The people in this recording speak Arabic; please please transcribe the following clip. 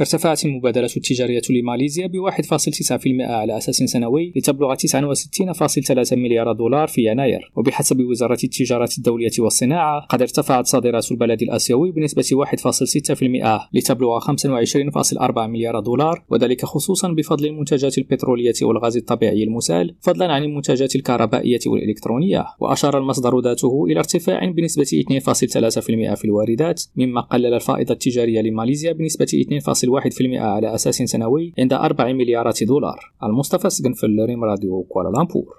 ارتفعت المبادلة التجارية لماليزيا ب 1.9% على أساس سنوي لتبلغ 69.3 مليار دولار في يناير. وبحسب وزارة التجارة الدولية والصناعة قد ارتفعت صادرات البلد الآسيوي بنسبة 1.6% لتبلغ 25.4 مليار دولار وذلك خصوصا بفضل المنتجات البترولية والغاز الطبيعي المسال فضلا عن المنتجات الكهربائية والإلكترونية. وأشار المصدر ذاته إلى ارتفاع بنسبة 2.3% في الواردات مما قلل الفائض التجارية لماليزيا بنسبة 2.1% على أساس سنوي عند 4 مليارات دولار. المصطفى سقنفل ريم راديو كوالالامبور